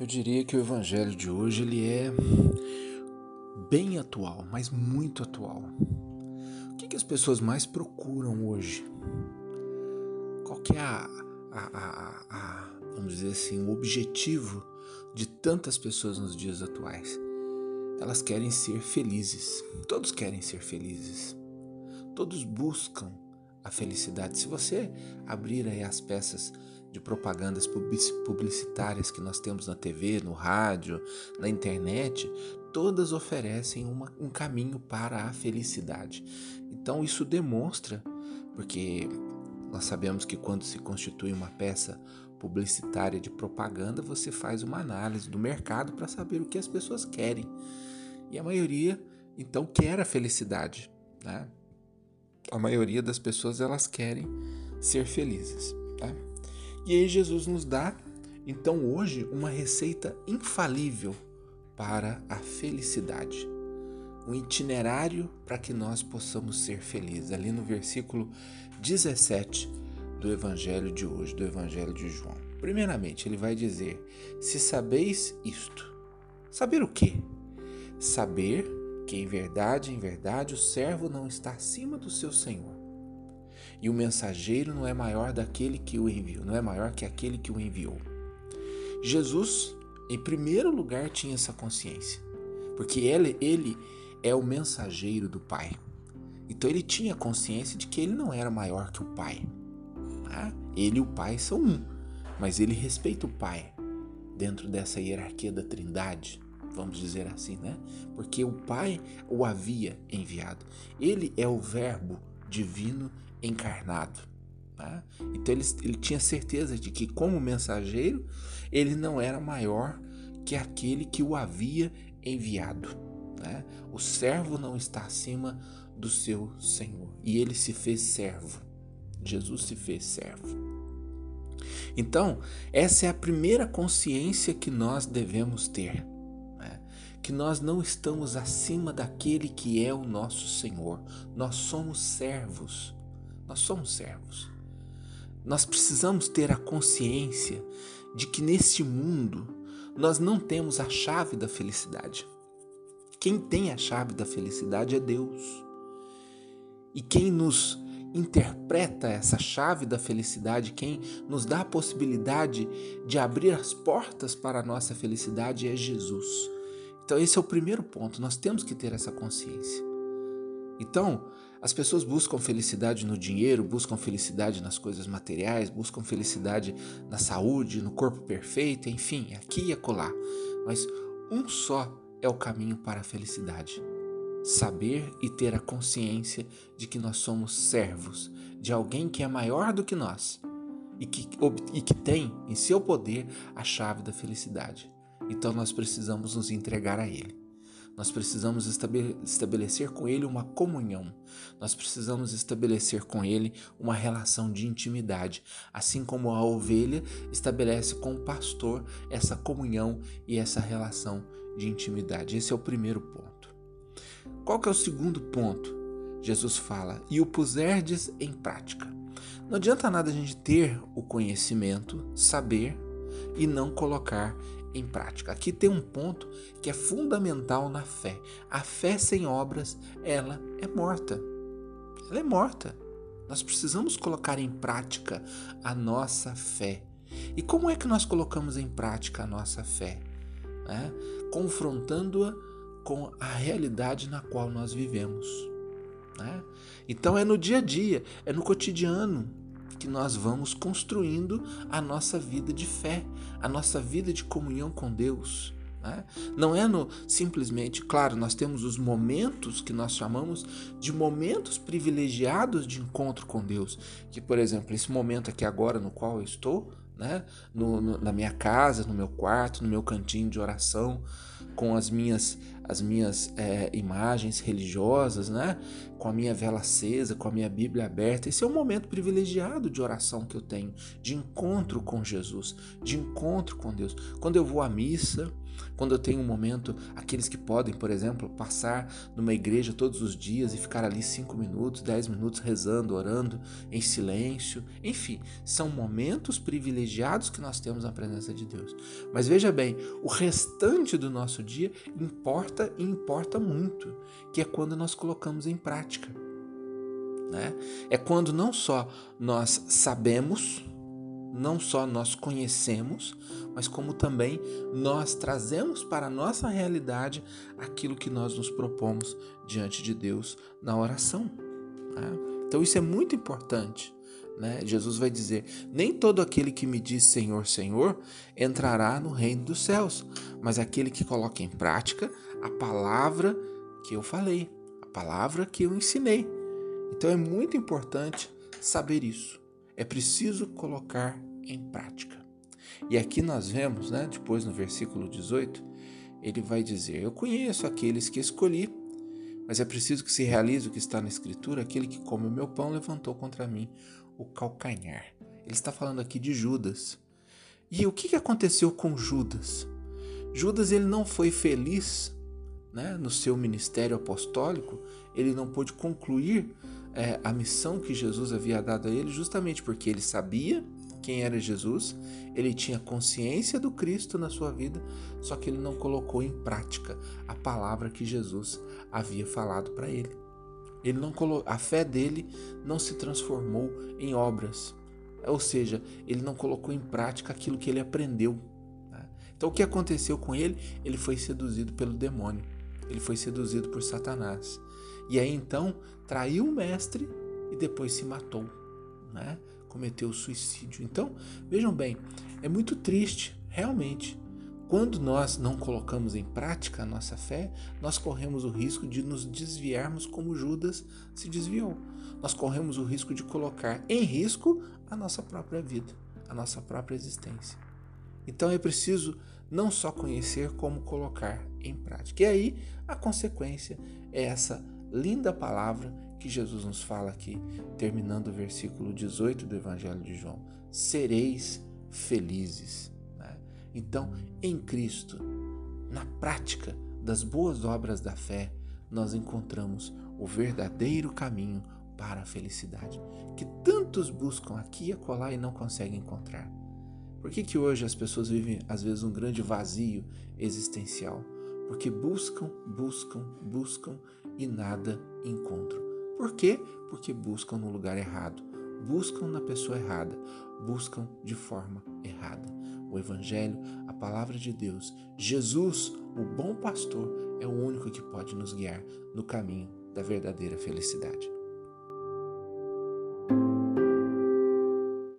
Eu diria que o evangelho de hoje ele é bem atual, mas muito atual. O que, que as pessoas mais procuram hoje? Qual que é a, a, a, a, vamos dizer assim, o objetivo de tantas pessoas nos dias atuais? Elas querem ser felizes. Todos querem ser felizes. Todos buscam a felicidade. Se você abrir aí as peças de propagandas publicitárias que nós temos na TV, no rádio, na internet, todas oferecem uma, um caminho para a felicidade. Então isso demonstra, porque nós sabemos que quando se constitui uma peça publicitária de propaganda, você faz uma análise do mercado para saber o que as pessoas querem. E a maioria, então, quer a felicidade. Né? A maioria das pessoas elas querem ser felizes. Tá? E aí Jesus nos dá, então hoje, uma receita infalível para a felicidade. Um itinerário para que nós possamos ser felizes. Ali no versículo 17 do Evangelho de hoje, do Evangelho de João. Primeiramente, ele vai dizer: Se sabeis isto. Saber o quê? Saber que em verdade, em verdade, o servo não está acima do seu senhor e o mensageiro não é maior daquele que o enviou, não é maior que aquele que o enviou. Jesus, em primeiro lugar, tinha essa consciência, porque ele, ele é o mensageiro do Pai. Então ele tinha consciência de que ele não era maior que o Pai. Tá? Ele e o Pai são um, mas ele respeita o Pai dentro dessa hierarquia da Trindade vamos dizer assim, né? Porque o Pai o havia enviado. Ele é o Verbo divino encarnado. Né? Então ele, ele tinha certeza de que, como mensageiro, ele não era maior que aquele que o havia enviado. Né? O servo não está acima do seu senhor. E ele se fez servo. Jesus se fez servo. Então, essa é a primeira consciência que nós devemos ter. Né? Que nós não estamos acima daquele que é o nosso Senhor. Nós somos servos. Nós somos servos. Nós precisamos ter a consciência de que neste mundo nós não temos a chave da felicidade. Quem tem a chave da felicidade é Deus. E quem nos interpreta essa chave da felicidade, quem nos dá a possibilidade de abrir as portas para a nossa felicidade é Jesus. Então, esse é o primeiro ponto, nós temos que ter essa consciência. Então, as pessoas buscam felicidade no dinheiro, buscam felicidade nas coisas materiais, buscam felicidade na saúde, no corpo perfeito, enfim, aqui e acolá. Mas um só é o caminho para a felicidade: saber e ter a consciência de que nós somos servos de alguém que é maior do que nós e que, e que tem em seu poder a chave da felicidade. Então nós precisamos nos entregar a Ele. Nós precisamos estabelecer com Ele uma comunhão. Nós precisamos estabelecer com Ele uma relação de intimidade, assim como a ovelha estabelece com o pastor essa comunhão e essa relação de intimidade. Esse é o primeiro ponto. Qual que é o segundo ponto? Jesus fala: "E o puserdes em prática". Não adianta nada a gente ter o conhecimento, saber e não colocar em prática. Aqui tem um ponto que é fundamental na fé. A fé sem obras, ela é morta. Ela é morta. Nós precisamos colocar em prática a nossa fé. E como é que nós colocamos em prática a nossa fé? É? Confrontando-a com a realidade na qual nós vivemos. Né? Então é no dia a dia, é no cotidiano, que nós vamos construindo a nossa vida de fé, a nossa vida de comunhão com Deus. Né? Não é no simplesmente, claro, nós temos os momentos que nós chamamos de momentos privilegiados de encontro com Deus, que por exemplo esse momento aqui agora no qual eu estou, né? No, no, na minha casa, no meu quarto, no meu cantinho de oração, com as minhas, as minhas é, imagens religiosas, né? com a minha vela acesa, com a minha Bíblia aberta. Esse é um momento privilegiado de oração que eu tenho, de encontro com Jesus, de encontro com Deus. Quando eu vou à missa, quando eu tenho um momento, aqueles que podem, por exemplo, passar numa igreja todos os dias e ficar ali cinco minutos, dez minutos rezando, orando em silêncio, enfim, são momentos privilegiados que nós temos na presença de Deus. Mas veja bem, o restante do nosso dia importa e importa muito, que é quando nós colocamos em prática. Né? É quando não só nós sabemos, não só nós conhecemos, mas como também nós trazemos para a nossa realidade aquilo que nós nos propomos diante de Deus na oração. Né? Então isso é muito importante. Né? Jesus vai dizer: Nem todo aquele que me diz Senhor, Senhor entrará no reino dos céus, mas aquele que coloca em prática a palavra que eu falei, a palavra que eu ensinei. Então é muito importante saber isso. É preciso colocar em prática. E aqui nós vemos, né, depois no versículo 18, ele vai dizer: Eu conheço aqueles que escolhi, mas é preciso que se realize o que está na Escritura: aquele que come o meu pão levantou contra mim o calcanhar. Ele está falando aqui de Judas. E o que aconteceu com Judas? Judas ele não foi feliz né, no seu ministério apostólico, ele não pôde concluir é, a missão que Jesus havia dado a ele, justamente porque ele sabia quem era Jesus, ele tinha consciência do Cristo na sua vida, só que ele não colocou em prática a palavra que Jesus havia falado para ele. Ele não a fé dele não se transformou em obras, ou seja, ele não colocou em prática aquilo que ele aprendeu. Né? Então o que aconteceu com ele? Ele foi seduzido pelo demônio, ele foi seduzido por Satanás. E aí então traiu o mestre e depois se matou, né? cometeu suicídio. Então, vejam bem, é muito triste, realmente. Quando nós não colocamos em prática a nossa fé, nós corremos o risco de nos desviarmos como Judas se desviou. Nós corremos o risco de colocar em risco a nossa própria vida, a nossa própria existência. Então é preciso não só conhecer, como colocar em prática. E aí a consequência é essa linda palavra que Jesus nos fala aqui, terminando o versículo 18 do Evangelho de João: sereis felizes. Né? Então, em Cristo, na prática das boas obras da fé, nós encontramos o verdadeiro caminho para a felicidade, que tantos buscam aqui e acolá e não conseguem encontrar. Por que, que hoje as pessoas vivem, às vezes, um grande vazio existencial? Porque buscam, buscam, buscam e nada encontram. Por quê? Porque buscam no lugar errado, buscam na pessoa errada, buscam de forma errada. O Evangelho, a palavra de Deus, Jesus, o bom pastor, é o único que pode nos guiar no caminho da verdadeira felicidade.